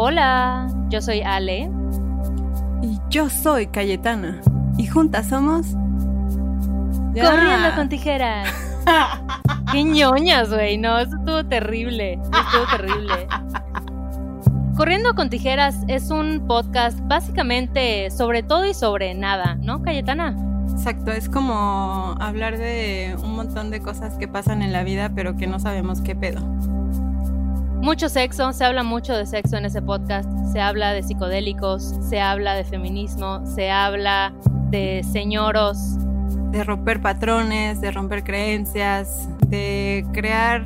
Hola, yo soy Ale. Y yo soy Cayetana. Y juntas somos. Corriendo con tijeras. Qué ñoñas, güey. No, eso estuvo terrible. Estuvo terrible. Corriendo con tijeras es un podcast básicamente sobre todo y sobre nada, ¿no, Cayetana? Exacto, es como hablar de un montón de cosas que pasan en la vida, pero que no sabemos qué pedo. Mucho sexo, se habla mucho de sexo en ese podcast, se habla de psicodélicos, se habla de feminismo, se habla de señoros. De romper patrones, de romper creencias, de crear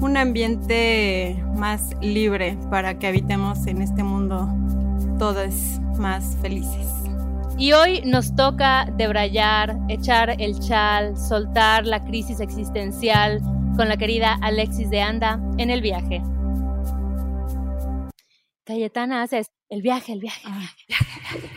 un ambiente más libre para que habitemos en este mundo todos más felices. Y hoy nos toca debrayar, echar el chal, soltar la crisis existencial con la querida Alexis de Anda en el viaje. Cayetana haces el viaje, el viaje, el viaje, el viaje.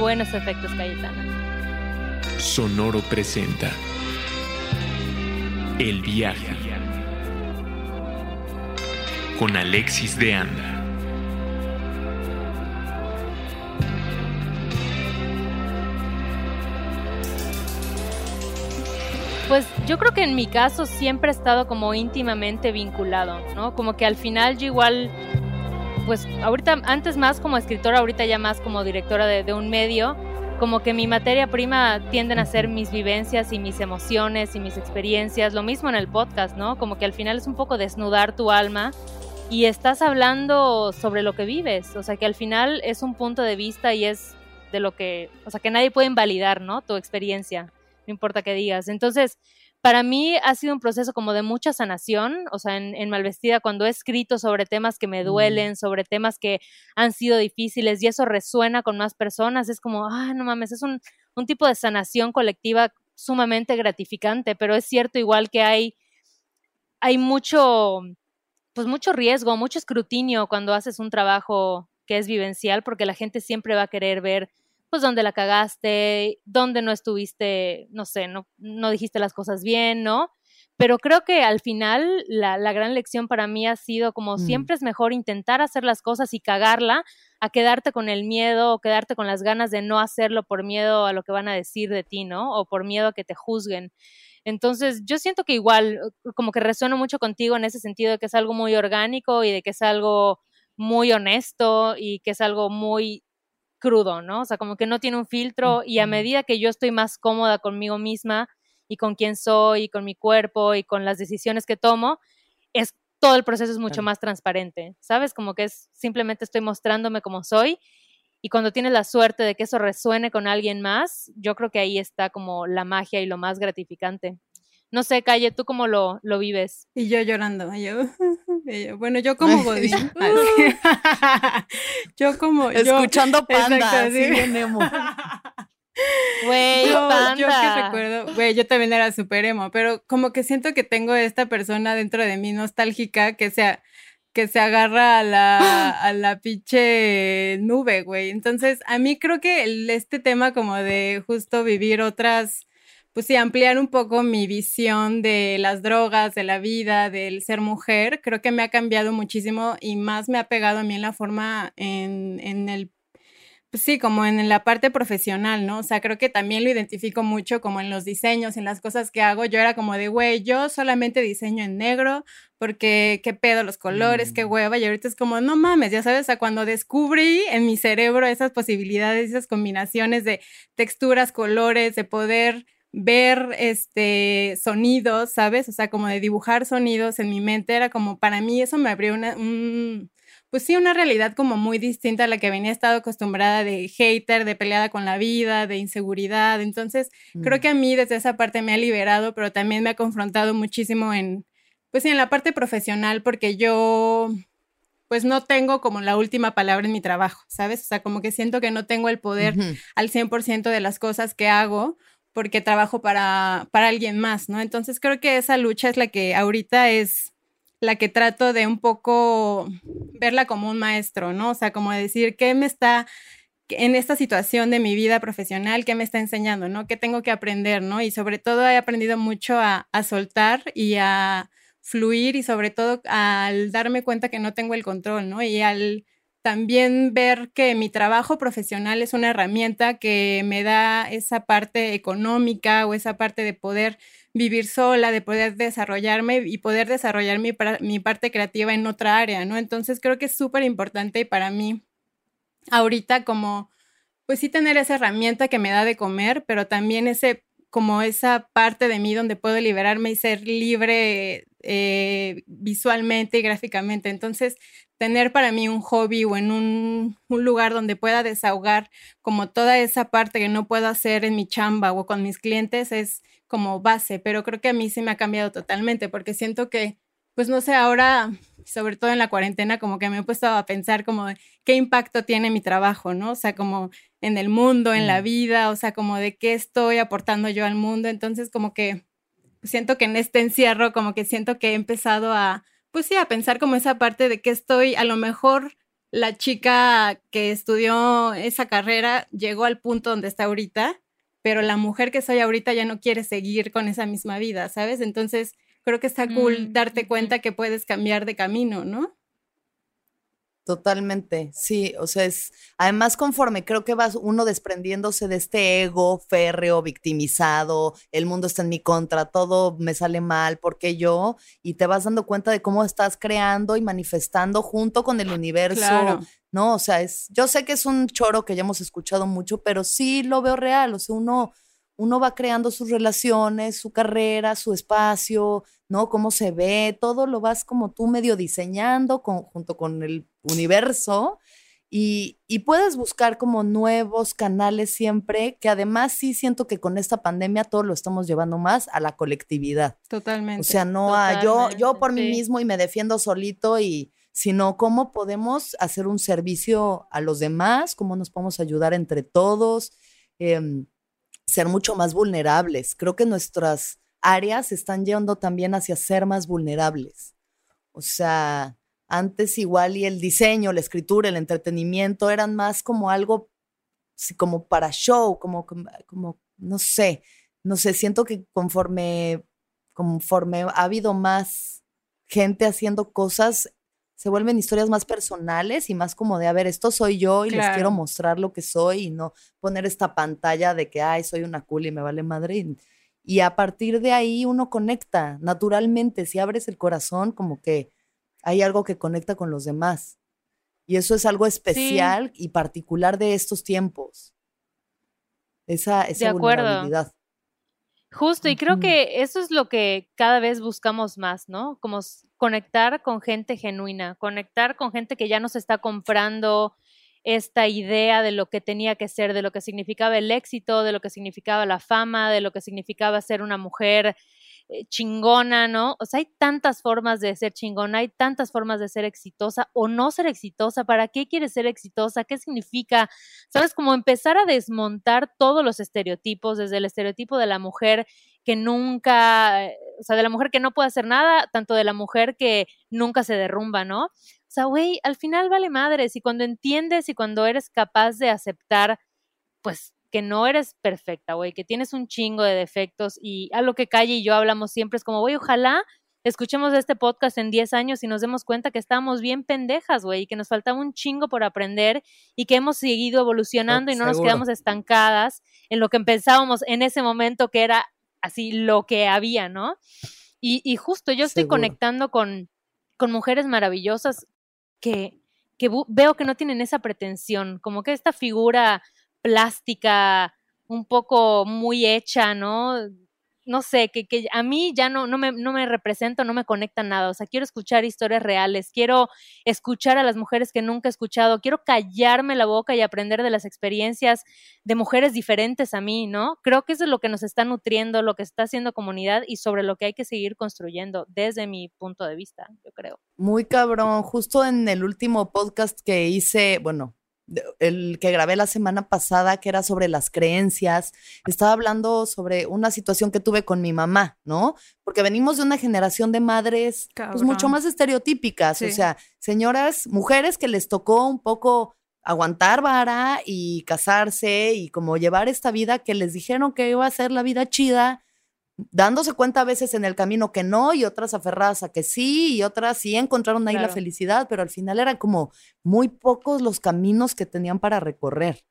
Buenos efectos, Cayetana. Sonoro presenta El viaje con Alexis de Anda. Pues yo creo que en mi caso siempre he estado como íntimamente vinculado, ¿no? Como que al final yo igual, pues ahorita, antes más como escritora, ahorita ya más como directora de, un medio, como que mi materia prima tienden a ser mis vivencias y mis emociones y mis experiencias, lo mismo en el podcast, ¿no? Como que al final es un poco desnudar tu alma y estás hablando sobre lo que vives, o sea que al final es un punto de vista y es de lo que, o sea que nadie puede invalidar, ¿no? Tu experiencia no importa qué digas. Entonces, para mí ha sido un proceso como de mucha sanación, o sea, en, Malvestida, cuando he escrito sobre temas que me mm. duelen, sobre temas que han sido difíciles y eso resuena con más personas, es como, ah, no mames, es un, un tipo de sanación colectiva sumamente gratificante, pero es cierto igual que hay, hay mucho, pues mucho riesgo, mucho escrutinio cuando haces un trabajo que es vivencial, porque la gente siempre va a querer ver pues dónde la cagaste, dónde no estuviste, no sé, no, no dijiste las cosas bien, ¿no? Pero creo que al final la, la gran lección para mí ha sido como mm. siempre es mejor intentar hacer las cosas y cagarla a quedarte con el miedo o quedarte con las ganas de no hacerlo por miedo a lo que van a decir de ti, ¿no? O por miedo a que te juzguen. Entonces, yo siento que igual, como que resueno mucho contigo en ese sentido de que es algo muy orgánico y de que es algo muy honesto y que es algo muy crudo, ¿no? O sea, como que no tiene un filtro y a medida que yo estoy más cómoda conmigo misma y con quién soy y con mi cuerpo y con las decisiones que tomo, es todo el proceso es mucho más transparente, ¿sabes? Como que es simplemente estoy mostrándome como soy y cuando tienes la suerte de que eso resuene con alguien más, yo creo que ahí está como la magia y lo más gratificante. No sé, Calle, ¿tú cómo lo, lo vives? Y yo llorando, yo, bueno, yo como Godín. yo como... Escuchando panda, sí, emo. Güey, yo, yo que recuerdo, güey, yo también era súper emo, pero como que siento que tengo esta persona dentro de mí nostálgica que sea que se agarra a la, a la pinche nube, güey. Entonces, a mí creo que este tema como de justo vivir otras pues sí, ampliar un poco mi visión de las drogas, de la vida, del ser mujer, creo que me ha cambiado muchísimo y más me ha pegado a mí en la forma, en, en el, pues sí, como en la parte profesional, ¿no? O sea, creo que también lo identifico mucho como en los diseños, en las cosas que hago. Yo era como de, güey, yo solamente diseño en negro porque qué pedo los colores, qué mm. hueva. Y ahorita es como, no mames, ya sabes, a cuando descubrí en mi cerebro esas posibilidades, esas combinaciones de texturas, colores, de poder ver este sonidos, ¿sabes? O sea, como de dibujar sonidos en mi mente era como para mí eso me abrió una un, pues sí, una realidad como muy distinta a la que venía estado acostumbrada de hater, de peleada con la vida, de inseguridad. Entonces, creo mm. que a mí desde esa parte me ha liberado, pero también me ha confrontado muchísimo en, pues sí, en la parte profesional, porque yo, pues no tengo como la última palabra en mi trabajo, ¿sabes? O sea, como que siento que no tengo el poder al 100% de las cosas que hago porque trabajo para, para alguien más, ¿no? Entonces creo que esa lucha es la que ahorita es la que trato de un poco verla como un maestro, ¿no? O sea, como decir, ¿qué me está en esta situación de mi vida profesional, qué me está enseñando, ¿no? ¿Qué tengo que aprender, ¿no? Y sobre todo he aprendido mucho a, a soltar y a fluir y sobre todo al darme cuenta que no tengo el control, ¿no? Y al también ver que mi trabajo profesional es una herramienta que me da esa parte económica o esa parte de poder vivir sola, de poder desarrollarme y poder desarrollar mi, mi parte creativa en otra área, ¿no? Entonces creo que es súper importante para mí ahorita como, pues sí tener esa herramienta que me da de comer, pero también ese como esa parte de mí donde puedo liberarme y ser libre eh, visualmente y gráficamente. Entonces, tener para mí un hobby o en un, lugar donde pueda desahogar como toda esa parte que no puedo hacer en mi chamba o con mis clientes es como base, pero creo que a mí sí me ha cambiado totalmente porque siento que, pues no sé, ahora, sobre todo en la cuarentena, como que me he puesto a pensar como qué impacto tiene mi trabajo, ¿no? O sea, como en el mundo, en la mm. vida, o sea, como de qué estoy aportando yo al mundo. Entonces, como que siento que en este encierro, como que siento que he empezado a, pues sí, a pensar como esa parte de que estoy, a lo mejor la chica que estudió esa carrera llegó al punto donde está ahorita, pero la mujer que soy ahorita ya no quiere seguir con esa misma vida, ¿sabes? Entonces, creo que está cool mm, darte cuenta que puedes cambiar de camino, ¿no? Totalmente, sí, o sea, es, además conforme creo que vas uno desprendiéndose de este ego férreo, victimizado, el mundo está en mi contra, todo me sale mal, porque yo, y te vas dando cuenta de cómo estás creando y manifestando junto con el universo, ¿no? O sea, es, yo sé que es un choro que ya hemos escuchado mucho, pero sí lo veo real, o sea, uno, uno va creando sus relaciones, su carrera, su espacio, ¿no? Cómo se ve, todo lo vas como tú medio diseñando junto con el universo y, puedes buscar como nuevos canales siempre, que además sí siento que con esta pandemia todo lo estamos llevando más a la colectividad. Totalmente. O sea, no a yo, yo por mí mismo y me defiendo solito y sino cómo podemos hacer un servicio a los demás, cómo nos podemos ayudar entre todos, em, ser mucho más vulnerables. Creo que nuestras áreas están yendo también hacia ser más vulnerables. O sea, antes igual y el diseño, la escritura, el entretenimiento eran más como algo como para show, como, como, no sé, no sé, siento que conforme, conforme ha habido más gente haciendo cosas, se vuelven historias más personales y más como de, a ver, esto soy yo y les quiero mostrar lo que soy y no poner esta pantalla de que, ay, soy una cool y me vale madre. Y a partir de ahí uno conecta naturalmente, si abres el corazón, como que hay algo que conecta con los demás. Y eso es algo especial y particular de estos tiempos. Esa, esa vulnerabilidad. Justo, y creo que eso es lo que cada vez buscamos más, ¿no? Como conectar con gente genuina, conectar con gente que ya nos está comprando esta idea de lo que tenía que ser, de lo que significaba el éxito, de lo que significaba la fama, de lo que significaba ser una mujer eh, chingona, ¿no? O sea, hay tantas formas de ser chingona, hay tantas formas de ser exitosa o no ser exitosa. ¿Para qué quieres ser exitosa? ¿Qué significa? ¿Sabes? Como empezar a desmontar todos los estereotipos, desde el estereotipo de la mujer que nunca, eh, o sea, de la mujer que no puede hacer nada, tanto de la mujer que nunca se derrumba, ¿no? O sea, güey, al final vale madres y cuando entiendes y cuando eres capaz de aceptar, pues que no eres perfecta, güey, que tienes un chingo de defectos y a lo que Calle y yo hablamos siempre es como, güey, ojalá escuchemos este podcast en 10 años y nos demos cuenta que estábamos bien pendejas, güey, y que nos faltaba un chingo por aprender y que hemos seguido evolucionando y no nos quedamos estancadas en lo que pensábamos en ese momento que era así lo que había, ¿no? Y, justo yo estoy conectando con, con mujeres maravillosas que, que veo que no tienen esa pretensión, como que esta figura plástica, un poco muy hecha, ¿no? no sé, que, que a mí ya no, no, me, no me representa, no me conecta nada. O sea, quiero escuchar historias reales, quiero escuchar a las mujeres que nunca he escuchado, quiero callarme la boca y aprender de las experiencias de mujeres diferentes a mí, ¿no? Creo que eso es lo que nos está nutriendo, lo que está haciendo comunidad y sobre lo que hay que seguir construyendo desde mi punto de vista, yo creo. Muy cabrón. Justo en el último podcast que hice, bueno, el que grabé la semana pasada, que era sobre las creencias, estaba hablando sobre una situación que tuve con mi mamá, ¿no? Porque venimos de una generación de madres pues, mucho más estereotípicas, o sea, señoras, mujeres que les tocó un poco aguantar vara y casarse y como llevar esta vida que les dijeron que iba a ser la vida chida dándose cuenta a veces en el camino que no y otras aferradas a que sí y otras sí encontraron ahí la felicidad, pero al final eran como muy pocos los caminos que tenían para recorrer.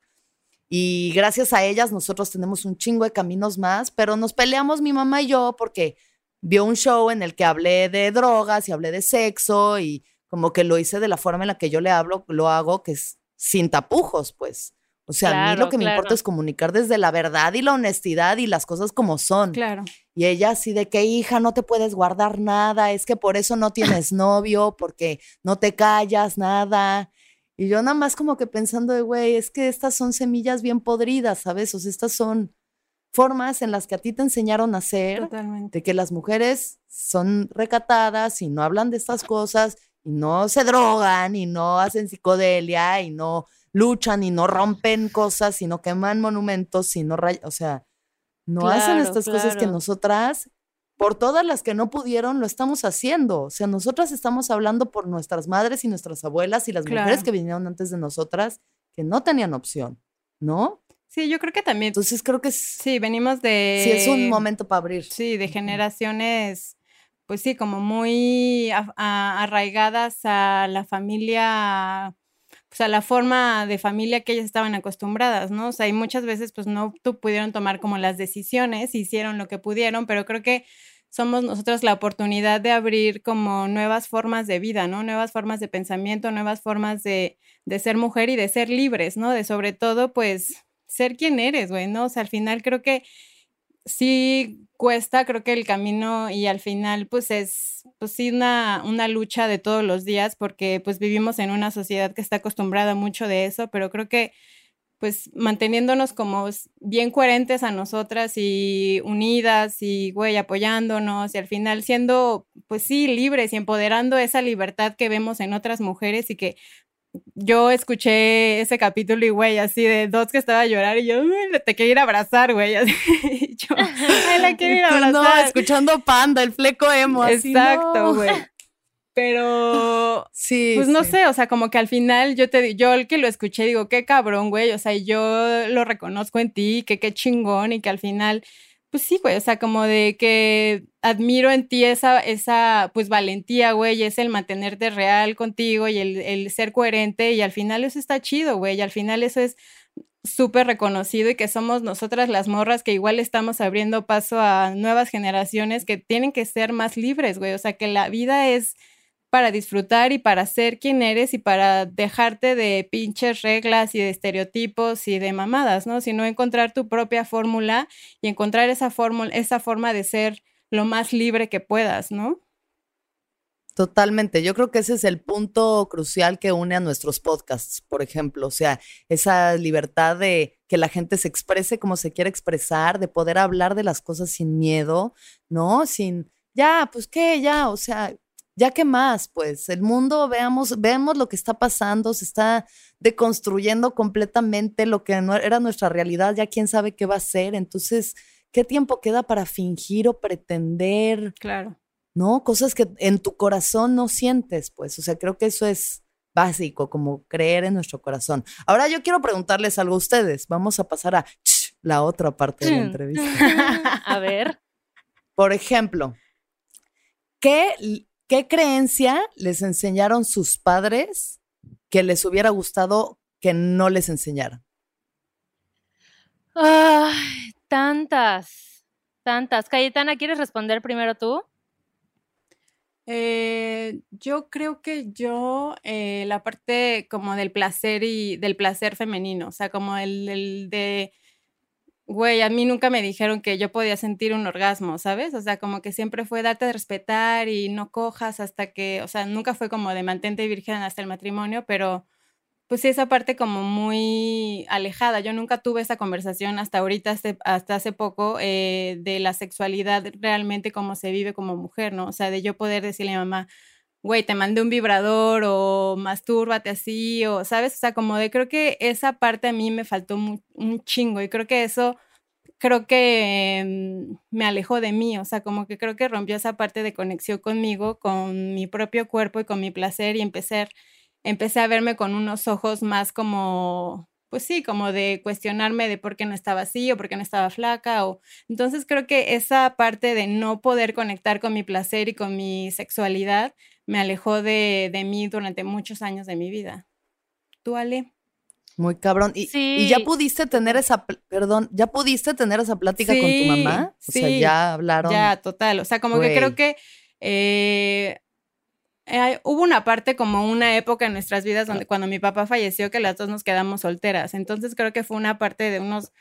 Y gracias a ellas nosotros tenemos un chingo de caminos más, pero nos peleamos mi mamá y yo porque vio un show en el que hablé de drogas y hablé de sexo y como que lo hice de la forma en la que yo le hablo, lo hago, que es sin tapujos, pues. O sea, a mí lo que me importa es comunicar desde la verdad y la honestidad y las cosas como son. Claro. Y ella así de que, hija, no te puedes guardar nada, es que por eso no tienes novio, porque no te callas nada. Y yo nada más como que pensando de, güey, es que estas son semillas bien podridas, ¿sabes? O sea, estas son formas en las que a ti te enseñaron a ser, Totalmente. de que las mujeres son recatadas y no hablan de estas cosas y no se drogan y no hacen psicodelia y no luchan y no rompen cosas y no queman monumentos y no o sea, no hacen estas cosas que nosotras, por todas las que no pudieron, lo estamos haciendo. O sea, nosotras estamos hablando por nuestras madres y nuestras abuelas y las mujeres que vinieron antes de nosotras que no tenían opción, ¿no? Sí, yo creo que también. Entonces creo que sí, venimos de. Sí, es un momento para abrir. Sí, de generaciones, pues sí, como muy arraigadas a la familia o sea, la forma de familia que ellas estaban acostumbradas, ¿no? O sea, y muchas veces pues no pudieron tomar como las decisiones, hicieron lo que pudieron, pero creo que somos nosotros la oportunidad de abrir como nuevas formas de vida, ¿no? Nuevas formas de pensamiento, nuevas formas de, de ser mujer y de ser libres, ¿no? De sobre todo, pues, ser quien eres, güey, ¿no? O sea, al final creo que sí cuesta, creo que el camino y al final pues es pues sí una, una lucha de todos los días porque pues vivimos en una sociedad que está acostumbrada mucho de eso, pero creo que pues manteniéndonos como bien coherentes a nosotras y unidas y güey apoyándonos y al final siendo pues sí libres y empoderando esa libertad que vemos en otras mujeres y que yo escuché ese capítulo y, güey, así de dos que estaba a llorar y yo, te quiero ir a abrazar, güey. Así, yo, ay, la quiero ir a abrazar. No, escuchando Panda, el fleco emo. Exacto, güey. Pero, sí, pues no sé, o sea, como que al final yo te yo el que lo escuché digo, qué cabrón, güey, o sea, yo lo reconozco en ti, que qué chingón y que al final pues sí, güey, o sea, como de que admiro en ti esa, esa pues valentía, güey, es el mantenerte real contigo y el, el ser coherente y al final eso está chido, güey, y al final eso es súper reconocido y que somos nosotras las morras que igual estamos abriendo paso a nuevas generaciones que tienen que ser más libres, güey, o sea, que la vida es para disfrutar y para ser quien eres y para dejarte de pinches reglas y de estereotipos y de mamadas, ¿no? Sino encontrar tu propia fórmula y encontrar esa fórmula, esa forma de ser lo más libre que puedas, ¿no? Totalmente. Yo creo que ese es el punto crucial que une a nuestros podcasts, por ejemplo. O sea, esa libertad de que la gente se exprese como se quiere expresar, de poder hablar de las cosas sin miedo, ¿no? Sin, ya, pues qué, ya, o sea, ya que más, pues el mundo, veamos, veamos lo que está pasando, se está deconstruyendo completamente lo que no era nuestra realidad, ya quién sabe qué va a ser, entonces, ¿qué tiempo queda para fingir o pretender? Claro. ¿No? Cosas que en tu corazón no sientes, pues, o sea, creo que eso es básico, como creer en nuestro corazón. Ahora yo quiero preguntarles algo a ustedes, vamos a pasar a la otra parte de la entrevista. a ver. Por ejemplo, ¿qué ¿Qué creencia les enseñaron sus padres que les hubiera gustado que no les enseñaran? Ay, tantas, tantas. Cayetana, ¿quieres responder primero tú? Eh, yo creo que yo, eh, la parte como del placer y del placer femenino, o sea, como el, el de güey, a mí nunca me dijeron que yo podía sentir un orgasmo, ¿sabes? O sea, como que siempre fue darte de respetar y no cojas hasta que, o sea, nunca fue como de mantente virgen hasta el matrimonio, pero pues sí, esa parte como muy alejada. Yo nunca tuve esa conversación hasta ahorita, hasta hace poco, eh, de la sexualidad realmente como se vive como mujer, ¿no? O sea, de yo poder decirle a mi mamá, güey, te mandé un vibrador o mastúrbate así, o, ¿sabes? O sea, como de, creo que esa parte a mí me faltó un chingo y creo que eso, creo que mm, me alejó de mí, o sea, como que creo que rompió esa parte de conexión conmigo, con mi propio cuerpo y con mi placer y empecé, empecé a verme con unos ojos más como, pues sí, como de cuestionarme de por qué no estaba así o por qué no estaba flaca. O... Entonces creo que esa parte de no poder conectar con mi placer y con mi sexualidad me alejó de, de mí durante muchos años de mi vida. ¿Tú, Ale? Muy cabrón. Y, ya pudiste tener esa, perdón, ya pudiste tener esa plática con tu mamá. O sea, ya hablaron. Ya, total. O sea, como que creo que eh, eh, hubo una parte como una época en nuestras vidas donde cuando mi papá falleció que las dos nos quedamos solteras. Entonces creo que fue una parte de unos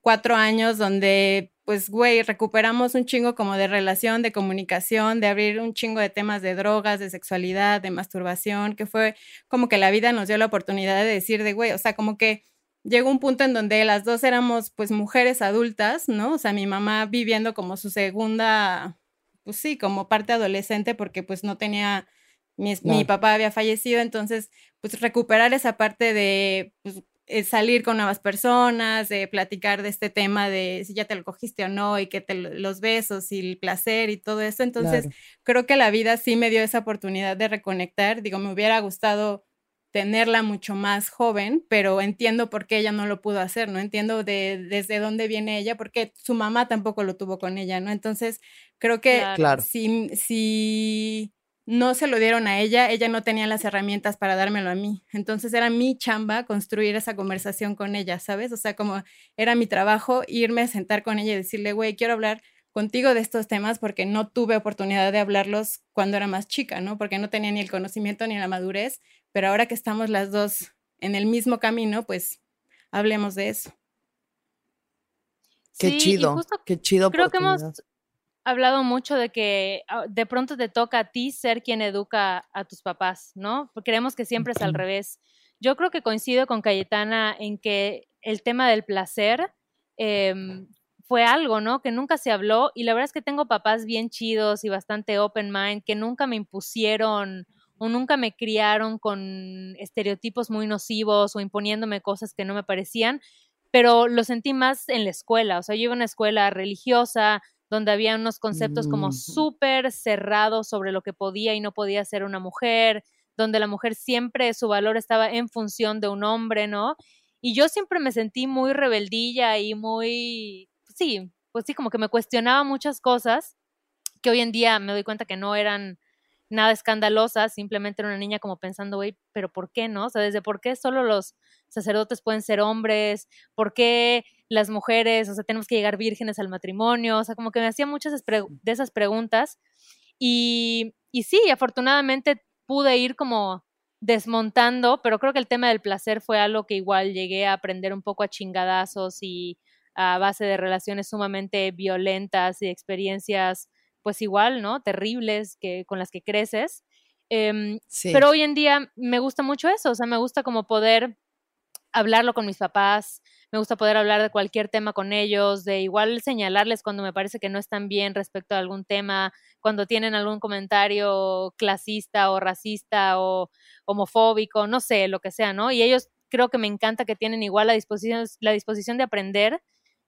cuatro años donde pues, güey, recuperamos un chingo como de relación, de comunicación, de abrir un chingo de temas de drogas, de sexualidad, de masturbación, que fue como que la vida nos dio la oportunidad de decir de, güey, o sea, como que llegó un punto en donde las dos éramos pues mujeres adultas, ¿no? O sea, mi mamá viviendo como su segunda, pues sí, como parte adolescente porque pues no tenía, mi, mi papá había fallecido, entonces pues recuperar esa parte de pues, eh, salir con nuevas personas, de platicar de este tema de si ya te lo cogiste o no y que te los besos y el placer y todo eso. Entonces, creo que la vida sí me dio esa oportunidad de reconectar. Digo, me hubiera gustado tenerla mucho más joven, pero entiendo por qué ella no lo pudo hacer, ¿no? Entiendo de, desde dónde viene ella, porque su mamá tampoco lo tuvo con ella, ¿no? Entonces, creo que claro. si, si no se lo dieron a ella, ella no tenía las herramientas para dármelo a mí. Entonces era mi chamba construir esa conversación con ella, ¿sabes? O sea, como era mi trabajo irme a sentar con ella y decirle, güey, quiero hablar contigo de estos temas porque no tuve oportunidad de hablarlos cuando era más chica, ¿no? Porque no tenía ni el conocimiento ni la madurez, pero ahora que estamos las dos en el mismo camino, pues hablemos de eso. Qué chido, qué chido. Creo que hemos hablado mucho de que ah, de pronto te toca a ti ser quien educa a tus papás, ¿no? Porque creemos que siempre es al revés. Yo creo que coincido con Cayetana en que el tema del placer em, fue algo, ¿no? Que nunca se habló y la verdad es que tengo papás bien chidos y bastante open mind que nunca me impusieron o nunca me criaron con estereotipos muy nocivos o imponiéndome cosas que no me parecían, pero lo sentí más en la escuela, o sea, yo iba a una escuela religiosa, donde había unos conceptos como súper cerrados sobre lo que podía y no podía ser una mujer, donde la mujer siempre su valor estaba en función de un hombre, ¿no? Y yo siempre me sentí muy rebeldilla y muy, sí, pues sí, como que me cuestionaba muchas cosas que hoy en día me doy cuenta que no eran nada escandalosa, simplemente era una niña como pensando, güey, pero ¿por qué no? O sea, desde por qué solo los sacerdotes pueden ser hombres, por qué las mujeres, o sea, tenemos que llegar vírgenes al matrimonio, o sea, como que me hacía muchas de esas preguntas. Y, y sí, afortunadamente pude ir como desmontando, pero creo que el tema del placer fue algo que igual llegué a aprender un poco a chingadazos y a base de relaciones sumamente violentas y experiencias pues igual, ¿no? Terribles que, con las que creces. Em, pero hoy en día me gusta mucho eso, o sea, me gusta como poder hablarlo con mis papás, me gusta poder hablar de cualquier tema con ellos, de igual señalarles cuando me parece que no están bien respecto a algún tema, cuando tienen algún comentario clasista o racista o homofóbico, no sé, lo que sea, ¿no? Y ellos creo que me encanta que tienen igual la disposición, la disposición de aprender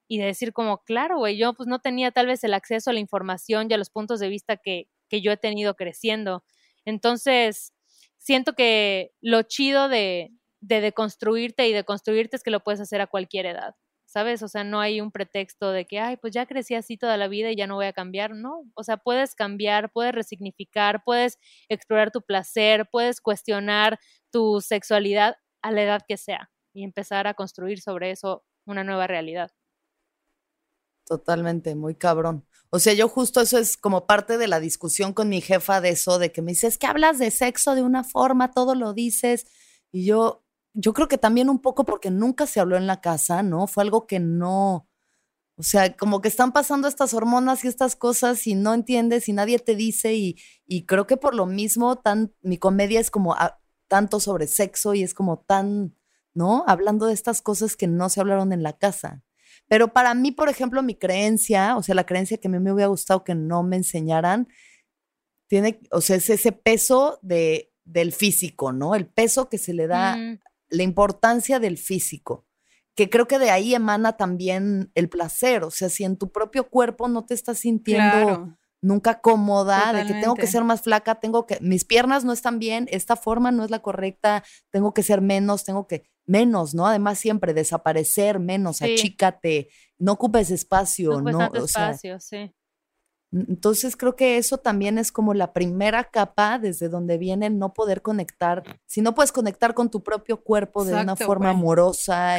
y de decir como, claro, güey, yo pues no tenía tal vez el acceso a la información y a los puntos de vista que, que yo he tenido creciendo. Entonces, siento que lo chido de, de deconstruirte y de construirte es que lo puedes hacer a cualquier edad, ¿sabes? O sea, no hay un pretexto de que, ay, pues ya crecí así toda la vida y ya no voy a cambiar, no. O sea, puedes cambiar, puedes resignificar, puedes explorar tu placer, puedes cuestionar tu sexualidad a la edad que sea y empezar a construir sobre eso una nueva realidad. Totalmente, muy cabrón. O sea, yo justo eso es como parte de la discusión con mi jefa de eso, de que me dice, es que hablas de sexo de una forma, todo lo dices. Y yo, yo creo que también un poco porque nunca se habló en la casa, ¿no? Fue algo que no, O sea, como que están pasando estas hormonas y estas cosas y no entiendes y nadie te dice y, y creo que por lo mismo tan, mi comedia es como tanto sobre sexo y es como tan, ¿no? Hablando de estas cosas que no se hablaron en la casa. Pero para mí, por ejemplo, mi creencia, o sea, la creencia que a mí me hubiera gustado que no me enseñaran, tiene, o sea, es ese peso de, del físico, ¿no? El peso que se le da, mm. la importancia del físico, que creo que de ahí emana también el placer, o sea, si en tu propio cuerpo no te estás sintiendo nunca cómoda, de que tengo que ser más flaca, tengo que, mis piernas no están bien, esta forma no es la correcta, tengo que ser menos, tengo que, menos, ¿no? Además siempre desaparecer, menos, achícate, no ocupes espacio, ¿no? o espacio, sí. Entonces creo que eso también es como la primera capa desde donde viene no poder conectar. Si no puedes conectar con tu propio cuerpo de una forma amorosa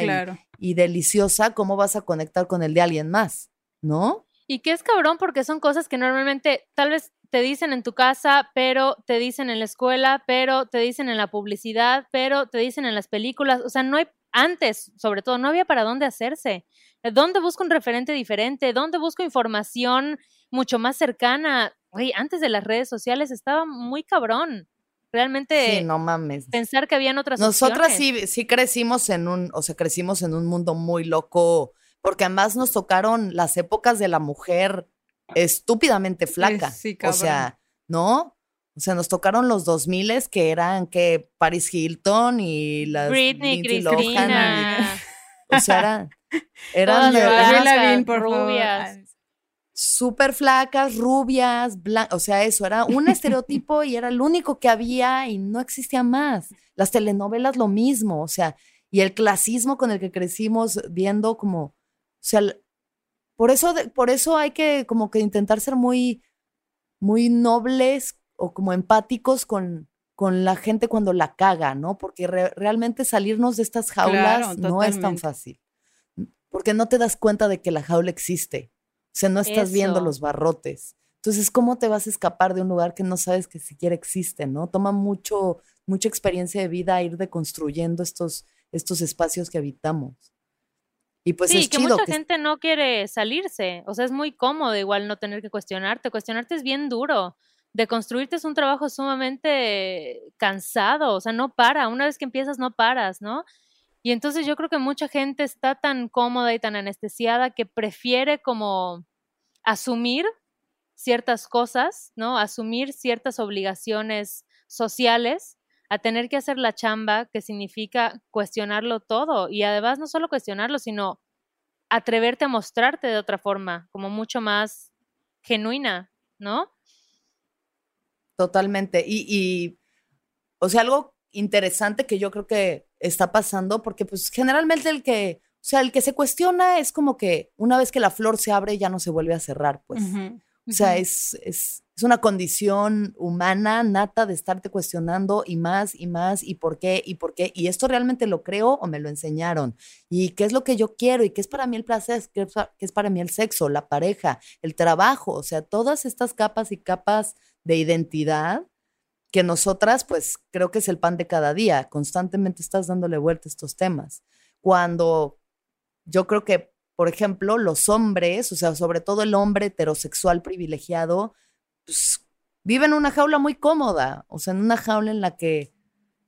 y, deliciosa, ¿cómo vas a conectar con el de alguien más? ¿No? Y que es cabrón porque son cosas que normalmente tal vez te dicen en tu casa, pero te dicen en la escuela, pero te dicen en la publicidad, pero te dicen en las películas. O sea, no hay, antes, sobre todo, no había para dónde hacerse. ¿Dónde busco un referente diferente? ¿Dónde busco información mucho más cercana. Oye, antes de las redes sociales estaba muy cabrón. Realmente. Sí, no mames. Pensar que habían otras Nosotras sí, sí crecimos en un, o sea, crecimos en un mundo muy loco, porque además nos tocaron las épocas de la mujer estúpidamente flaca. Sí, o sea, ¿no? O sea, nos tocaron los 2000 que eran que Paris Hilton y las Britney, Cristina. o sea, eran, eran de, por rubias súper flacas, rubias, blancas, o sea, eso era un estereotipo y era el único que había y no existía más. Las telenovelas lo mismo, o sea, y el clasismo con el que crecimos viendo como, sea, por eso, por eso hay que como que intentar ser muy, muy nobles o como empáticos con, con la gente cuando la caga, ¿no? Porque realmente salirnos de estas jaulas no es tan fácil. Porque no te das cuenta de que la jaula existe. O sea, no estás viendo los barrotes. Entonces, ¿cómo te vas a escapar de un lugar que no sabes que siquiera existe, no? Toma mucho, mucha experiencia de vida ir deconstruyendo estos, estos espacios que habitamos. Y pues sí, es que mucha gente no quiere salirse. O sea, es muy cómodo igual no tener que cuestionarte. Cuestionarte es bien duro. Deconstruirte es un trabajo sumamente cansado. O sea, no para. Una vez que empiezas, no paras, ¿no? Y entonces yo creo que mucha gente está tan cómoda y tan anestesiada que prefiere como asumir ciertas cosas, ¿no? Asumir ciertas obligaciones sociales a tener que hacer la chamba que significa cuestionarlo todo y además no solo cuestionarlo, sino atreverte a mostrarte de otra forma, como mucho más genuina, ¿no? Totalmente. Y, y o sea, algo interesante que yo creo que está pasando, porque pues generalmente el que, o sea, el que se cuestiona es como que una vez que la flor se abre ya no se vuelve a cerrar, pues. O sea, es, es, es, una condición humana nata de estarte cuestionando y más y más y por qué y por qué. Y esto realmente lo creo o me lo enseñaron. Y qué es lo que yo quiero y qué es para mí el placer, qué es para mí el sexo, la pareja, el trabajo. O sea, todas estas capas y capas de identidad que nosotras, pues creo que es el pan de cada día, constantemente estás dándole vuelta a estos temas. Cuando yo creo que, por ejemplo, los hombres, o sea, sobre todo el hombre heterosexual privilegiado, pues vive en una jaula muy cómoda, o sea, en una jaula en la que,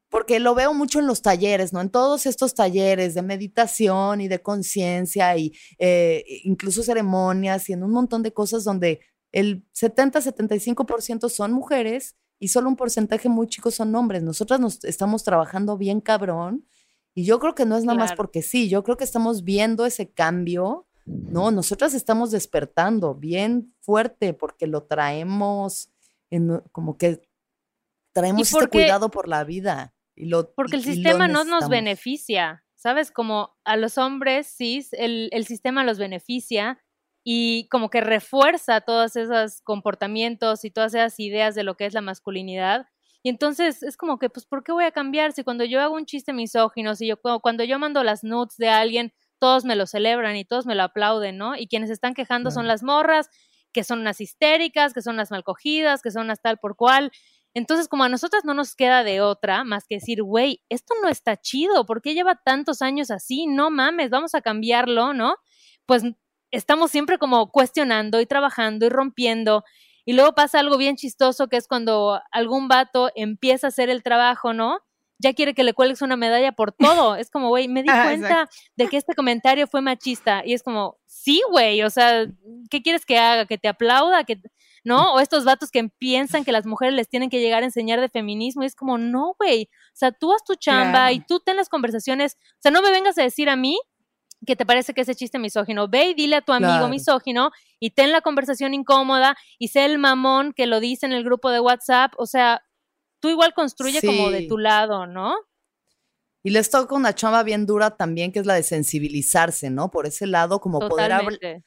porque lo veo mucho en los talleres, ¿no? En todos estos talleres de meditación y de conciencia y eh, incluso ceremonias y en un montón de cosas donde el 70-75% son mujeres y solo un porcentaje muy chico son hombres. Nosotras nos estamos trabajando bien cabrón y yo creo que no es nada más porque sí, yo creo que estamos viendo ese cambio, ¿no? Nosotras estamos despertando bien fuerte porque lo traemos en, como que traemos este cuidado por la vida. Y lo, porque el sistema no nos beneficia, ¿sabes? Como a los hombres, sí, el, el sistema los beneficia, y como que refuerza todos esos comportamientos y todas esas ideas de lo que es la masculinidad. Y entonces es como que, pues, ¿por qué voy a cambiar? Si cuando yo hago un chiste misógino, si yo cuando yo mando las nudes de alguien, todos me lo celebran y todos me lo aplauden, ¿no? Y quienes están quejando son las morras, que son unas histéricas, que son las malcogidas, que son las tal por cual. Entonces, como a nosotras no nos queda de otra más que decir, güey, esto no está chido, ¿por qué lleva tantos años así? No mames, vamos a cambiarlo, ¿no? Pues estamos siempre como cuestionando y trabajando y rompiendo. Y luego pasa algo bien chistoso que es cuando algún vato empieza a hacer el trabajo, ¿no? Ya quiere que le cuelgues una medalla por todo. Es como, güey, me di cuenta de que este comentario fue machista. Y es como, sí, güey, o sea, ¿qué quieres que haga? ¿Que te aplauda? ¿Que ¿no? O estos vatos que piensan que las mujeres les tienen que llegar a enseñar de feminismo. Y es como, no, güey. O sea, tú haz tu chamba y tú ten las conversaciones. O sea, no me vengas a decir a mí que te parece que ese chiste misógino. Ve y dile a tu amigo misógino y ten la conversación incómoda y sé el mamón que lo dice en el grupo de WhatsApp. O sea, tú igual construye como de tu lado, ¿no? Y les toca una chamba bien dura también, que es la de sensibilizarse, ¿no? Por ese lado, como poder hablar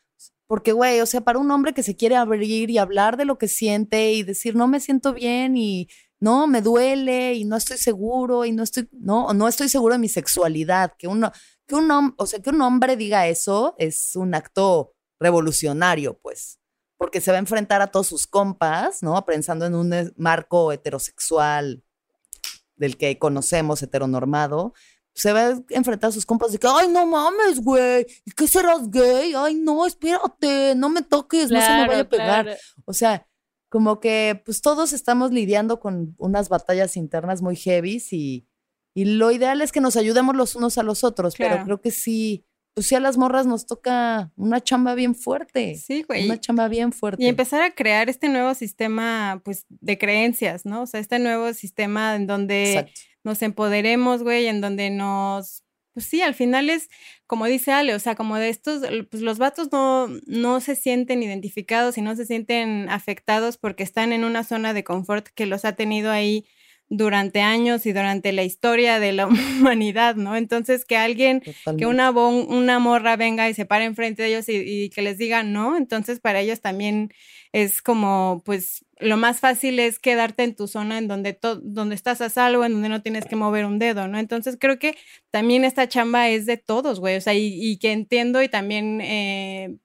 porque, güey, o sea, para un hombre que se quiere abrir y hablar de lo que siente y decir, no me siento bien y no, me duele y no estoy seguro y no estoy, no, no estoy seguro de mi sexualidad, que uno, que un, o sea, que un hombre diga eso es un acto revolucionario, pues, porque se va a enfrentar a todos sus compas, ¿no? Pensando en un marco heterosexual del que conocemos, heteronormado, se va a enfrentar a sus compas de que, ay, no mames, güey, ¿y qué serás gay? Ay, no, espérate, no me toques, no se me vaya a pegar. O sea, como que pues todos estamos lidiando con unas batallas internas muy heavy y, y lo ideal es que nos ayudemos los unos a los otros, pero creo que sí, pues sí a las morras nos toca una chamba bien fuerte. Sí, güey. Una chamba bien fuerte. Y empezar a crear este nuevo sistema, pues, de creencias, ¿no? O sea, este nuevo sistema en donde nos empoderemos, güey, en donde nos, pues sí, al final es, como dice Ale, o sea, como de estos, pues los vatos no, no se sienten identificados y no se sienten afectados porque están en una zona de confort que los ha tenido ahí durante años y durante la historia de la humanidad, ¿no? Entonces, que alguien, que una, una morra venga y se pare enfrente de ellos y, y, que les diga no, entonces para ellos también es como, pues, lo más fácil es quedarte en tu zona en donde, donde estás a salvo, en donde no tienes que mover un dedo, ¿no? Entonces, creo que también esta chamba es de todos, güey, o sea, y, y que entiendo y también... Eh,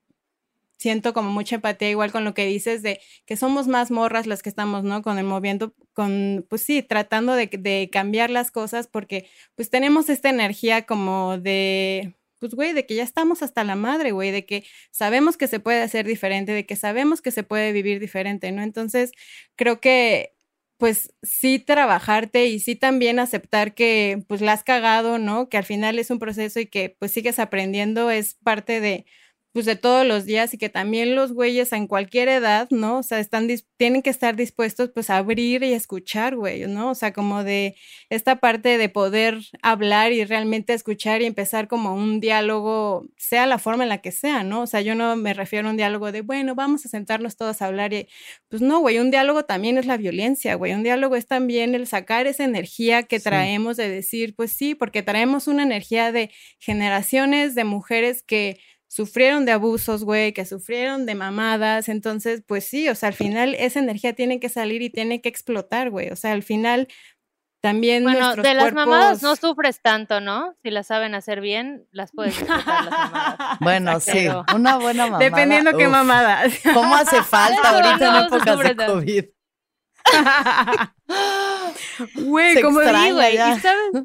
siento como mucha empatía igual con lo que dices de que somos más morras las que estamos, ¿no? Con el moviendo, con, pues sí, tratando de, de cambiar las cosas porque pues tenemos esta energía como de, pues, güey, de que ya estamos hasta la madre, güey, de que sabemos que se puede hacer diferente, de que sabemos que se puede vivir diferente, ¿no? Entonces, creo que, pues, sí trabajarte y sí también aceptar que, pues, la has cagado, ¿no? Que al final es un proceso y que, pues, sigues aprendiendo, es parte de, pues de todos los días y que también los güeyes en cualquier edad, ¿no? O sea, están tienen que estar dispuestos pues a abrir y escuchar, güey, ¿no? O sea, como de esta parte de poder hablar y realmente escuchar y empezar como un diálogo, sea la forma en la que sea, ¿no? O sea, yo no me refiero a un diálogo de, bueno, vamos a sentarnos todos a hablar y pues no, güey, un diálogo también es la violencia, güey, un diálogo es también el sacar esa energía que traemos de decir, pues sí, porque traemos una energía de generaciones de mujeres que sufrieron de abusos, güey, que sufrieron de mamadas, entonces, pues sí, o sea, al final esa energía tiene que salir y tiene que explotar, güey, o sea, al final también bueno, de las mamadas no sufres tanto, ¿no? Si las saben hacer bien, las puedes disfrutar las mamadas. Bueno, sí, una buena mamada. Dependiendo qué mamada. ¿Cómo hace falta ahorita en épocas de COVID? Güey, como digo, güey, ¿sabes?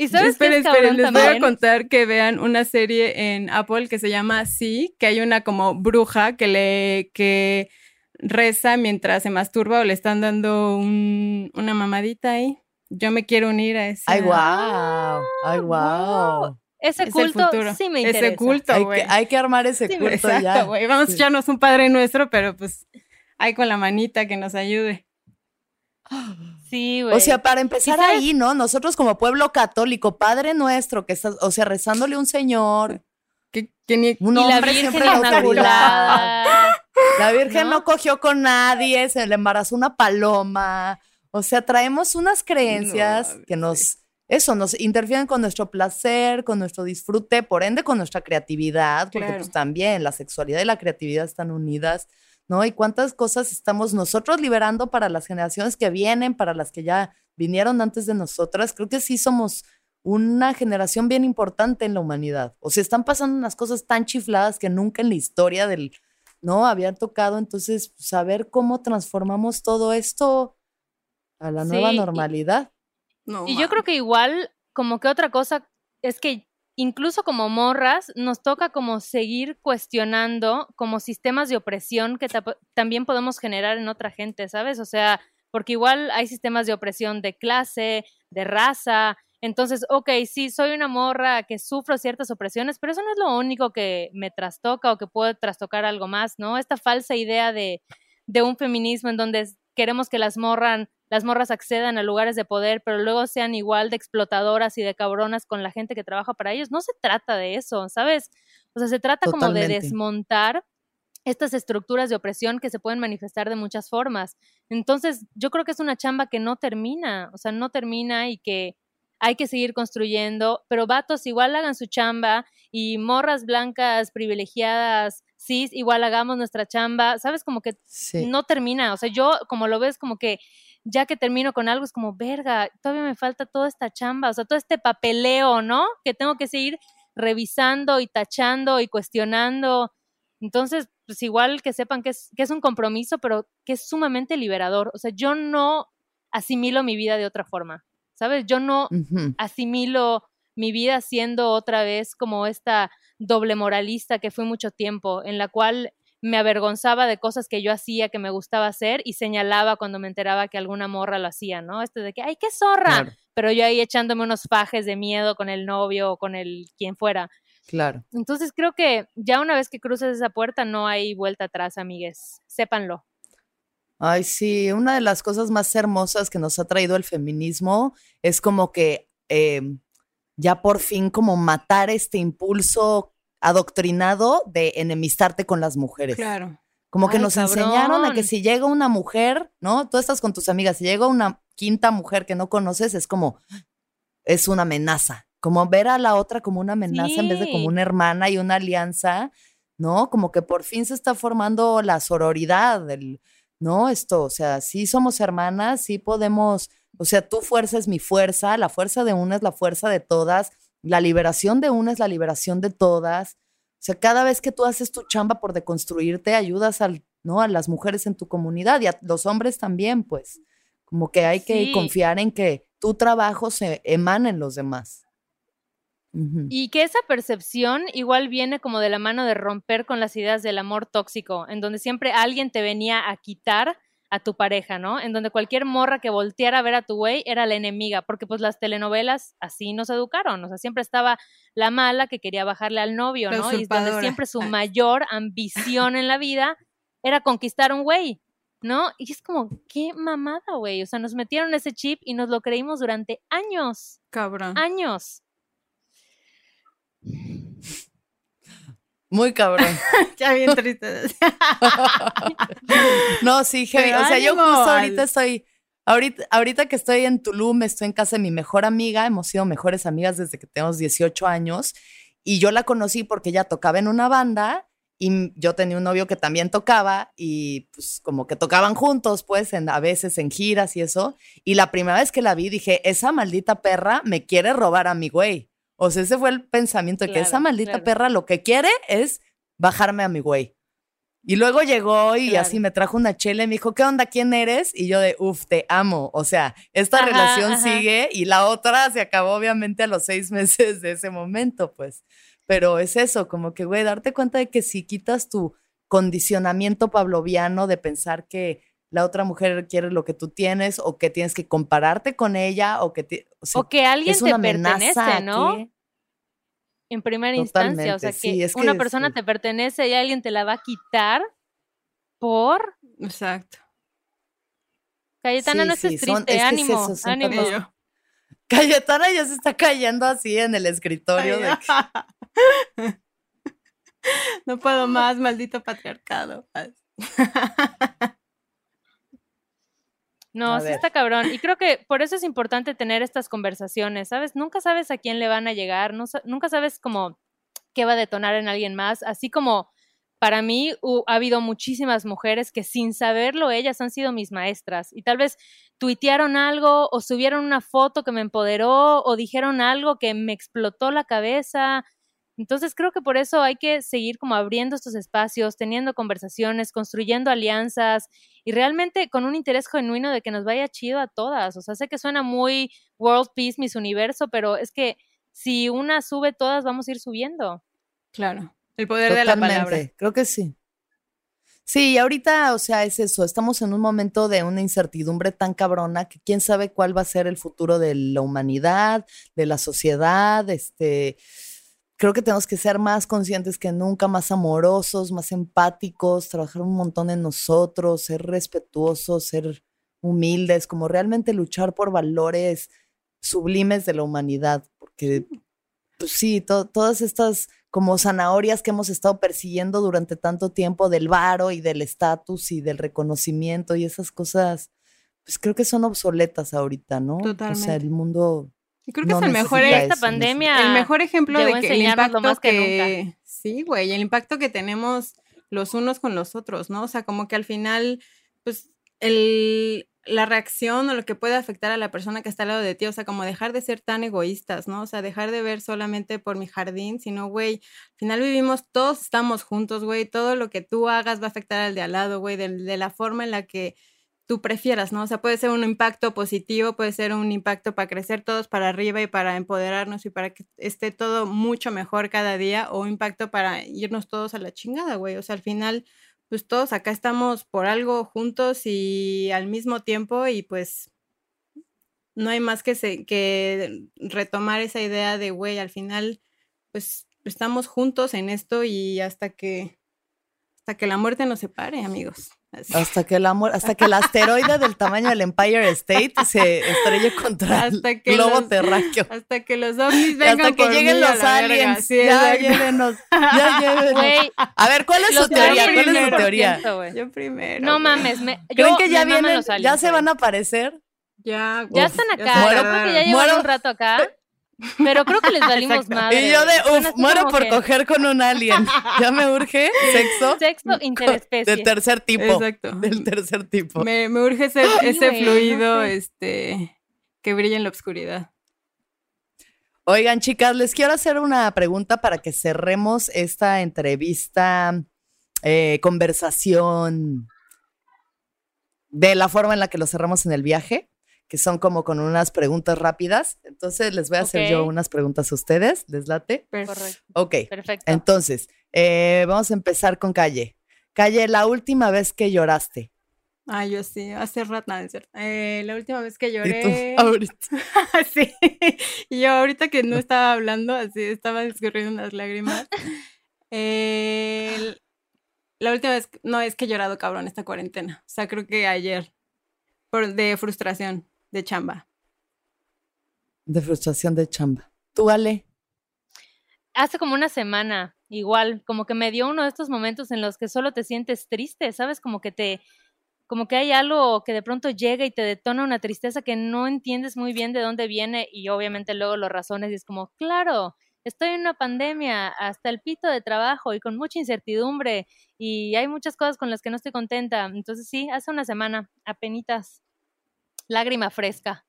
Y sabes esperen, esperen, les voy a contar que vean una serie en Apple que se llama Sí, que hay una como bruja que le que reza mientras se masturba o le están dando un, una mamadita ahí. Yo me quiero unir a ese. Ay, wow. Ay, wow. Ese culto sí me interesa. Ese culto, güey. Hay, que armar ese culto exacto, güey. Vamos a echarnos un Padre Nuestro, pero pues hay con la manita que nos ayude. Sí, güey. O sea, para empezar ahí, ¿no? Nosotros como pueblo católico, Padre nuestro, que está, o sea, rezándole a un señor. Que, ni, un hombre siempre La Virgen ¿No? cogió con nadie, se le embarazó una paloma. O sea, traemos unas creencias que nos eso, nos interfieren con nuestro placer, con nuestro disfrute, por ende con nuestra creatividad, porque pues también la sexualidad y la creatividad están unidas, ¿no? Y cuántas cosas estamos nosotros liberando para las generaciones que vienen, para las que ya vinieron antes de nosotras. Creo que sí somos una generación bien importante en la humanidad. O sea, están pasando unas cosas tan chifladas que nunca en la historia del, ¿no? Habían tocado. Entonces, saber cómo transformamos todo esto a la nueva normalidad. Y, y yo creo que igual, como que otra cosa es que incluso como morras nos toca como seguir cuestionando como sistemas de opresión que también podemos generar en otra gente, ¿sabes? O sea, porque igual hay sistemas de opresión de clase, de raza, entonces, ok, sí, soy una morra que sufro ciertas opresiones, pero eso no es lo único que me trastoca o que puede trastocar algo más, ¿no? Esta falsa idea de, de un feminismo en donde queremos que las morran, las morras accedan a lugares de poder, pero luego sean igual de explotadoras y de cabronas con la gente que trabaja para ellos. No se trata de eso, ¿sabes? O sea, se trata como de desmontar estas estructuras de opresión que se pueden manifestar de muchas formas. Entonces, yo creo que es una chamba que no termina, o sea, no termina y que hay que seguir construyendo, pero vatos igual hagan su chamba y morras blancas privilegiadas, cis, igual hagamos nuestra chamba, sabes, como que no termina, o sea, yo como lo ves como que ya que termino con algo es como, verga, todavía me falta toda esta chamba, o sea, todo este papeleo, ¿no? Que tengo que seguir revisando y tachando y cuestionando. Entonces, pues igual que sepan que es, que es un compromiso, pero que es sumamente liberador. O sea, yo no asimilo mi vida de otra forma. ¿sabes? Yo no asimilo mi vida siendo otra vez como esta doble moralista que fui mucho tiempo, en la cual me avergonzaba de cosas que yo hacía que me gustaba hacer y señalaba cuando me enteraba que alguna morra lo hacía, ¿no? Este de que, ¡ay, qué zorra! Pero yo ahí echándome unos fajes de miedo con el novio o con el quien fuera. Claro. Entonces creo que ya una vez que cruces esa puerta no hay vuelta atrás, amigues. Sépanlo. Ay, sí, una de las cosas más hermosas que nos ha traído el feminismo es como que em, ya por fin como matar este impulso adoctrinado de enemistarte con las mujeres. Claro. Como que nos enseñaron a que si llega una mujer, ¿no? Tú estás con tus amigas, si llega una quinta mujer que no conoces, es como, es una amenaza. Como ver a la otra como una amenaza en vez de como una hermana y una alianza, ¿no? Como que por fin se está formando la sororidad, el, ¿no? Esto, o sea, sí somos hermanas, sí podemos, o sea, tu fuerza es mi fuerza, la fuerza de una es la fuerza de todas, la liberación de una es la liberación de todas. O sea, cada vez que tú haces tu chamba por deconstruirte, ayudas al, ¿no? a las mujeres en tu comunidad y a los hombres también, pues. Como que hay que confiar en que tu trabajo se emana en los demás. Y que esa percepción igual viene como de la mano de romper con las ideas del amor tóxico, en donde siempre alguien te venía a quitar a tu pareja, ¿no? En donde cualquier morra que volteara a ver a tu güey era la enemiga, porque pues las telenovelas así nos educaron, o sea, siempre estaba la mala que quería bajarle al novio, ¿no? Y donde siempre su mayor ambición en la vida era conquistar un güey, ¿no? Y es como, qué mamada, güey, o sea, nos metieron ese chip y nos lo creímos durante años. Cabrón. Años. Muy cabrón. ya bien triste. no, sí, O sea, yo justo ahorita estoy, ahorita, ahorita que estoy en Tulum, estoy en casa de mi mejor amiga, hemos sido mejores amigas desde que tenemos 18 años, y yo la conocí porque ella tocaba en una banda y yo tenía un novio que también tocaba y pues como que tocaban juntos, pues en, a veces en giras y eso. Y la primera vez que la vi dije, esa maldita perra me quiere robar a mi güey. O sea, ese fue el pensamiento de que esa maldita perra lo que quiere es bajarme a mi güey. Y luego llegó y así me trajo una chela y me dijo, ¿qué onda? ¿Quién eres? Y yo de, uff, te amo. O sea, esta relación sigue y la otra se acabó obviamente a los seis meses de ese momento, pues. Pero es eso, como que, güey, darte cuenta de que si quitas tu condicionamiento pavloviano de pensar que la otra mujer quiere lo que tú tienes o que tienes que compararte con ella o que, o, que alguien te pertenece, ¿no? En primera instancia, o sea, que, una persona te pertenece y alguien te la va a quitar por... Exacto. Cayetana, no estés triste, ánimo, ánimo. Cayetana ya se está cayendo así en el escritorio. no puedo más, maldito patriarcado. No, sí está cabrón. Y creo que por eso es importante tener estas conversaciones, ¿sabes? Nunca sabes a quién le van a llegar, nunca sabes cómo qué va a detonar en alguien más, así como para mí ha habido muchísimas mujeres que sin saberlo ellas han sido mis maestras y tal vez tuitearon algo o subieron una foto que me empoderó o dijeron algo que me explotó la cabeza. Entonces creo que por eso hay que seguir como abriendo estos espacios, teniendo conversaciones, construyendo alianzas y realmente con un interés genuino de que nos vaya chido a todas. O sea, sé que suena muy World Peace, Miss Universo, pero es que si una sube, todas vamos a ir subiendo. Claro. El poder de la palabra. Creo que sí. Sí, ahorita, o sea, es eso. Estamos en un momento de una incertidumbre tan cabrona que quién sabe cuál va a ser el futuro de la humanidad, de la sociedad. Este, creo que tenemos que ser más conscientes que nunca, más amorosos, más empáticos, trabajar un montón en nosotros, ser respetuosos, ser humildes, como realmente luchar por valores sublimes de la humanidad, porque pues sí, todas estas como zanahorias que hemos estado persiguiendo durante tanto tiempo del varo y del estatus y del reconocimiento y esas cosas, pues creo que son obsoletas ahorita, ¿no? Totalmente. O sea, el mundo... Y creo que es el mejor esta pandemia. El mejor ejemplo de que el impacto más que, sí, güey, el impacto que tenemos los unos con los otros, ¿no? O sea, como que al final, pues el, la reacción o lo que puede afectar a la persona que está al lado de ti, o sea, como dejar de ser tan egoístas, ¿no? O sea, dejar de ver solamente por mi jardín, sino, güey, al final vivimos, todos estamos juntos, güey, todo lo que tú hagas va a afectar al de al lado, güey, de, de, la forma en la que tú prefieras, ¿no? O sea, puede ser un impacto positivo, puede ser un impacto para crecer todos para arriba y para empoderarnos y para que esté todo mucho mejor cada día, o impacto para irnos todos a la chingada, güey, o sea, al final pues todos acá estamos por algo juntos y al mismo tiempo y pues no hay más que, que retomar esa idea de, güey, al final pues estamos juntos en esto y hasta que hasta que la muerte nos separe, amigos. Hasta que el amor, hasta que el asteroide del tamaño del Empire State se estrelle contra el globo terráqueo. Hasta que los ovnis vengan Hasta que lleguen los aliens. ya llévenos. Ya llévenos. a ver, ¿cuál es su teoría? ¿Cuál es su teoría? yo primero. No mames. Me, ¿Creen que ya vienen, ya se van a aparecer? Ya. Ya están acá. Muero, creo que ya llevan un rato acá. Pero creo que les valimos madre. Y yo de, uff, muero por coger con un alien. Ya me urge sexo. Sexo interespecie. Del tercer tipo. Exacto. Del tercer tipo. Me, me urge ese, ese fluido este, que brilla en la oscuridad. Oigan, chicas, les quiero hacer una pregunta para que cerremos esta entrevista, eh, conversación de la forma en la que lo cerramos en el viaje que son como con unas preguntas rápidas. Entonces les voy a hacer yo unas preguntas a ustedes. ¿Les late? Correcto. Ok. Perfecto. Entonces, eh, vamos a empezar con Calle. Calle, la última vez que lloraste. Ah, yo sí, hace rato, es cierto. Eh, la última vez que lloré. ¿Y ahorita? sí. Y yo ahorita que no estaba hablando, así estaba escurriendo unas lágrimas. la última vez, no, es que he llorado cabrón esta cuarentena. O sea, creo que ayer. Por, de frustración de chamba? De frustración de chamba. ¿Tú, Ale? Hace como una semana, igual, como que me dio uno de estos momentos en los que solo te sientes triste, ¿sabes? Como que te, como que hay algo que de pronto llega y te detona una tristeza que no entiendes muy bien de dónde viene y obviamente luego lo razones y es como, claro, estoy en una pandemia, hasta el pito de trabajo y con mucha incertidumbre y hay muchas cosas con las que no estoy contenta. Entonces sí, hace una semana, apenitas. Lágrima fresca.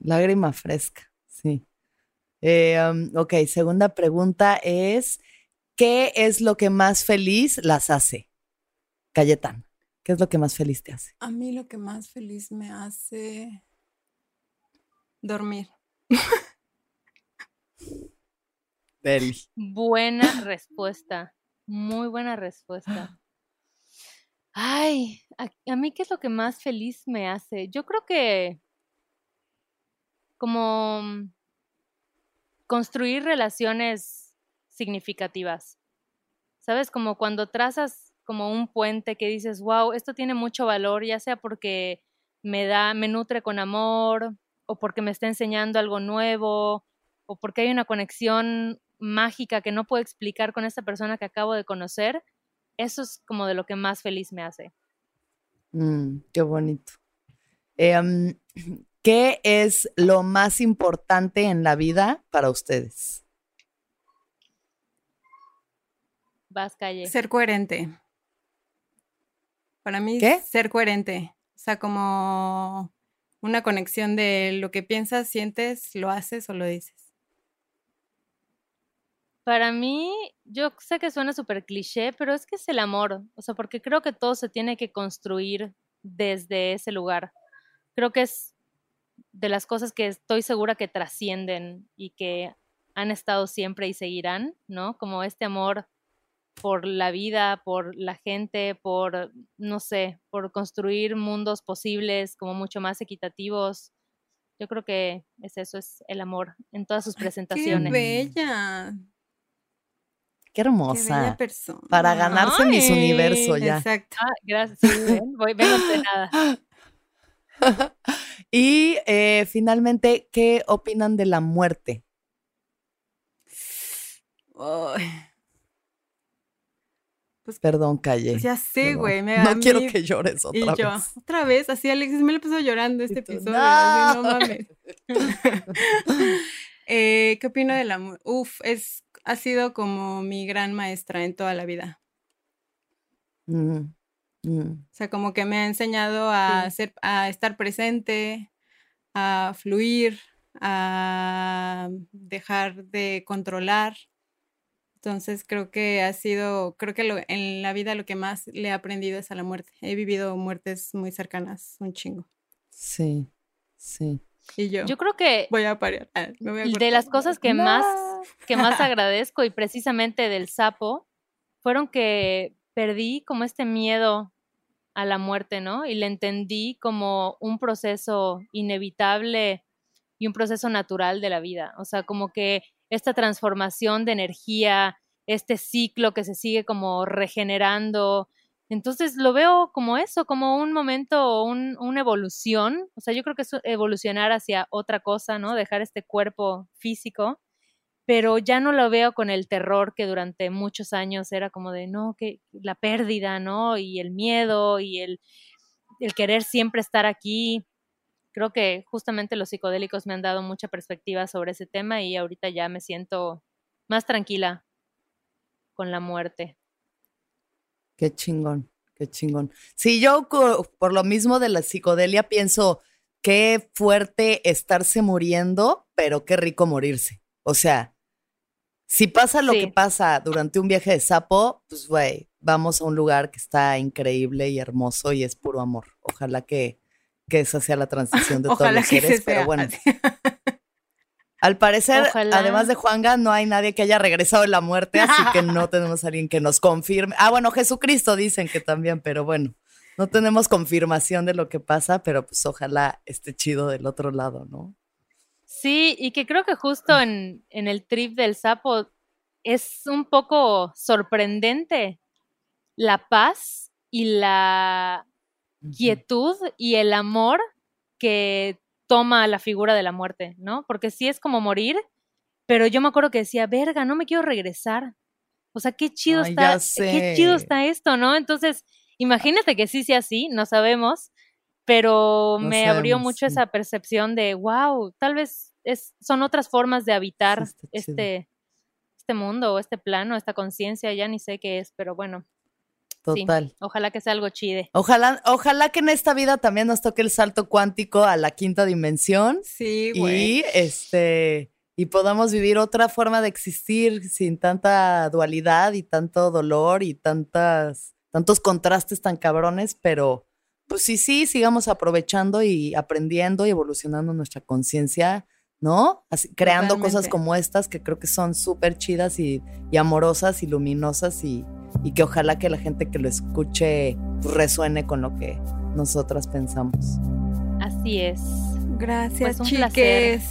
Lágrima fresca, sí. Eh, um, ok, segunda pregunta es, ¿qué es lo que más feliz las hace? Cayetán, ¿qué es lo que más feliz te hace? A mí lo que más feliz me hace dormir. Deli. Buena respuesta, muy buena respuesta. Ay, a, mí qué es lo que más feliz me hace. Yo creo que como mm, construir relaciones significativas. ¿Sabes? Como cuando trazas como un puente que dices, wow, esto tiene mucho valor, ya sea porque me da, me nutre con amor, o porque me está enseñando algo nuevo, o porque hay una conexión mágica que no puedo explicar con esta persona que acabo de conocer eso es como de lo que más feliz me hace. Mm, qué bonito. Em, ¿Qué es lo más importante en la vida para ustedes? Vas, calle. Ser coherente. Para mí, ¿Qué? ser coherente. O sea, como una conexión de lo que piensas, sientes, lo haces o lo dices. Para mí, yo sé que suena súper cliché, pero es que es el amor. O sea, porque creo que todo se tiene que construir desde ese lugar. Creo que es de las cosas que estoy segura que trascienden y que han estado siempre y seguirán, ¿no? Como este amor por la vida, por la gente, por, no sé, por construir mundos posibles como mucho más equitativos. Yo creo que es eso, es el amor en todas sus presentaciones. ¡Qué bella! Qué ¡Qué hermosa. bella persona! Para ganarse mis universo ya. Exacto. Ah, gracias. Voy, vengo entrenada. y eh, finalmente, ¿qué opinan de la muerte? Ay, Perdón, calle. pues ya sé, güey. No quiero que llores Y otra yo, vez. otra vez, así Alexis me lo empezó llorando este Y tú, episodio. "No". así, no mames. Eh, ¿Qué opino del amor? Uf, es, ha sido como mi gran maestra en toda la vida. Mm, mm. O sea, como que me ha enseñado a, Sí. ser, a estar presente, a fluir, a dejar de controlar. Entonces creo que ha sido, creo que lo- en la vida lo que más le he aprendido es a la muerte. He vivido muertes muy cercanas, un chingo. Sí, sí. Y yo, Yo creo que voy a parar. ah, me voy a de las cosas que más que más agradezco y precisamente del sapo fueron que perdí como este miedo a la muerte, ¿no? Y le entendí como un proceso inevitable y un proceso natural de la vida. O sea, como que esta transformación de energía, este ciclo que se sigue como regenerando. Entonces lo veo como eso, como un momento, un, una evolución. O sea, yo creo que es evolucionar hacia otra cosa, ¿no? Dejar este cuerpo físico pero ya no lo veo con el terror que durante muchos años era como de, no, que la pérdida, ¿no? Y el miedo y el, el querer siempre estar aquí. Creo que justamente los psicodélicos me han dado mucha perspectiva sobre ese tema y ahorita ya me siento más tranquila con la muerte. Qué chingón, qué chingón. Sí, yo por lo mismo de la psicodelia pienso qué fuerte estarse muriendo, pero qué rico morirse. O sea, si pasa lo Sí. que pasa durante un viaje de sapo, pues güey, vamos a un lugar que está increíble y hermoso y es puro amor. Ojalá que, que esa sea la transición de todos los seres, se pero bueno. así. Al parecer, Ojalá. además de Juanga, no hay nadie que haya regresado de la muerte, así que no tenemos a alguien que nos confirme. Ah, bueno, Jesucristo dicen que también, pero bueno, no tenemos confirmación de lo que pasa, pero pues ojalá esté chido del otro lado, ¿no? Sí, y que creo que justo en, en el trip del sapo es un poco sorprendente la paz y la quietud y el amor que toma la figura de la muerte, ¿no? Porque sí es como morir, pero yo me acuerdo que decía, verga, no me quiero regresar. O sea, qué chido Ay, está, qué chido está esto, ¿no? Entonces, imagínate que sí sea así, no sabemos, pero No me abrió mucho sí. esa percepción de, wow, tal vez es, son otras formas de habitar chido. este, este mundo o este plano, esta conciencia, ya ni sé qué es, pero bueno, sí, Total. ojalá que sea algo chide. Ojalá, ojalá que en esta vida también nos toque el salto cuántico a la quinta dimensión Sí, güey. y este y podamos vivir otra forma de existir sin tanta dualidad y tanto dolor y tantas tantos contrastes tan cabrones, pero pues sí, sí, sigamos aprovechando y aprendiendo y evolucionando nuestra conciencia, ¿no? Así, creando cosas como estas que creo que son súper chidas y, y amorosas y luminosas y, y que ojalá que la gente que lo escuche resuene con lo que nosotras pensamos. Así es. Gracias, Pues placer. chiques.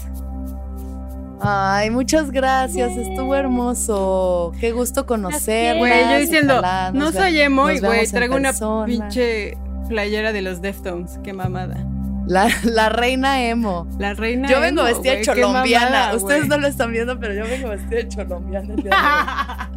Ay, muchas gracias, estuvo hermoso. Qué gusto conocer. Güey, yo diciendo, no soy emo y güey, traigo una pinche pinche playera de los Deftones. Qué mamada. La, la reina emo. La reina Yo vengo emo, vestida cholombiana. mamada, Ustedes no lo están viendo, pero yo vengo vestida de cholombiana. el día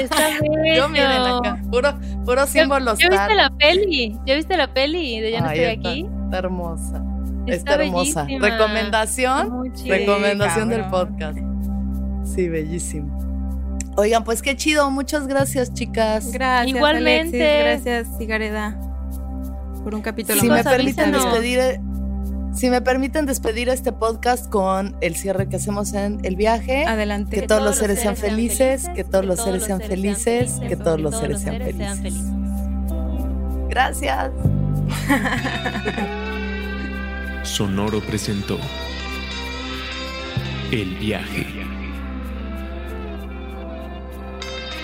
Está de hoy. yo miren acá, puro, puro ¿Ya, símbolo ya viste la peli? ¿Ya viste la peli de Ya no Ay, estoy está. aquí? Está hermosa. Está, hermosa. Recomendación. Recomendación del podcast. Sí, bellísimo. Oigan, pues qué chido. Muchas gracias, chicas. Gracias. Igualmente. Gracias, Cigareda, por un capítulo si más. Me permiten despedir, si me permiten despedir este podcast con el cierre que hacemos en el viaje. Adelante. Que, todos, los seres sean felices, que todos los seres sean felices, que todos los seres sean felices. Gracias. Sonoro presentó El viaje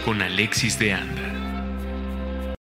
con Alexis de Anda.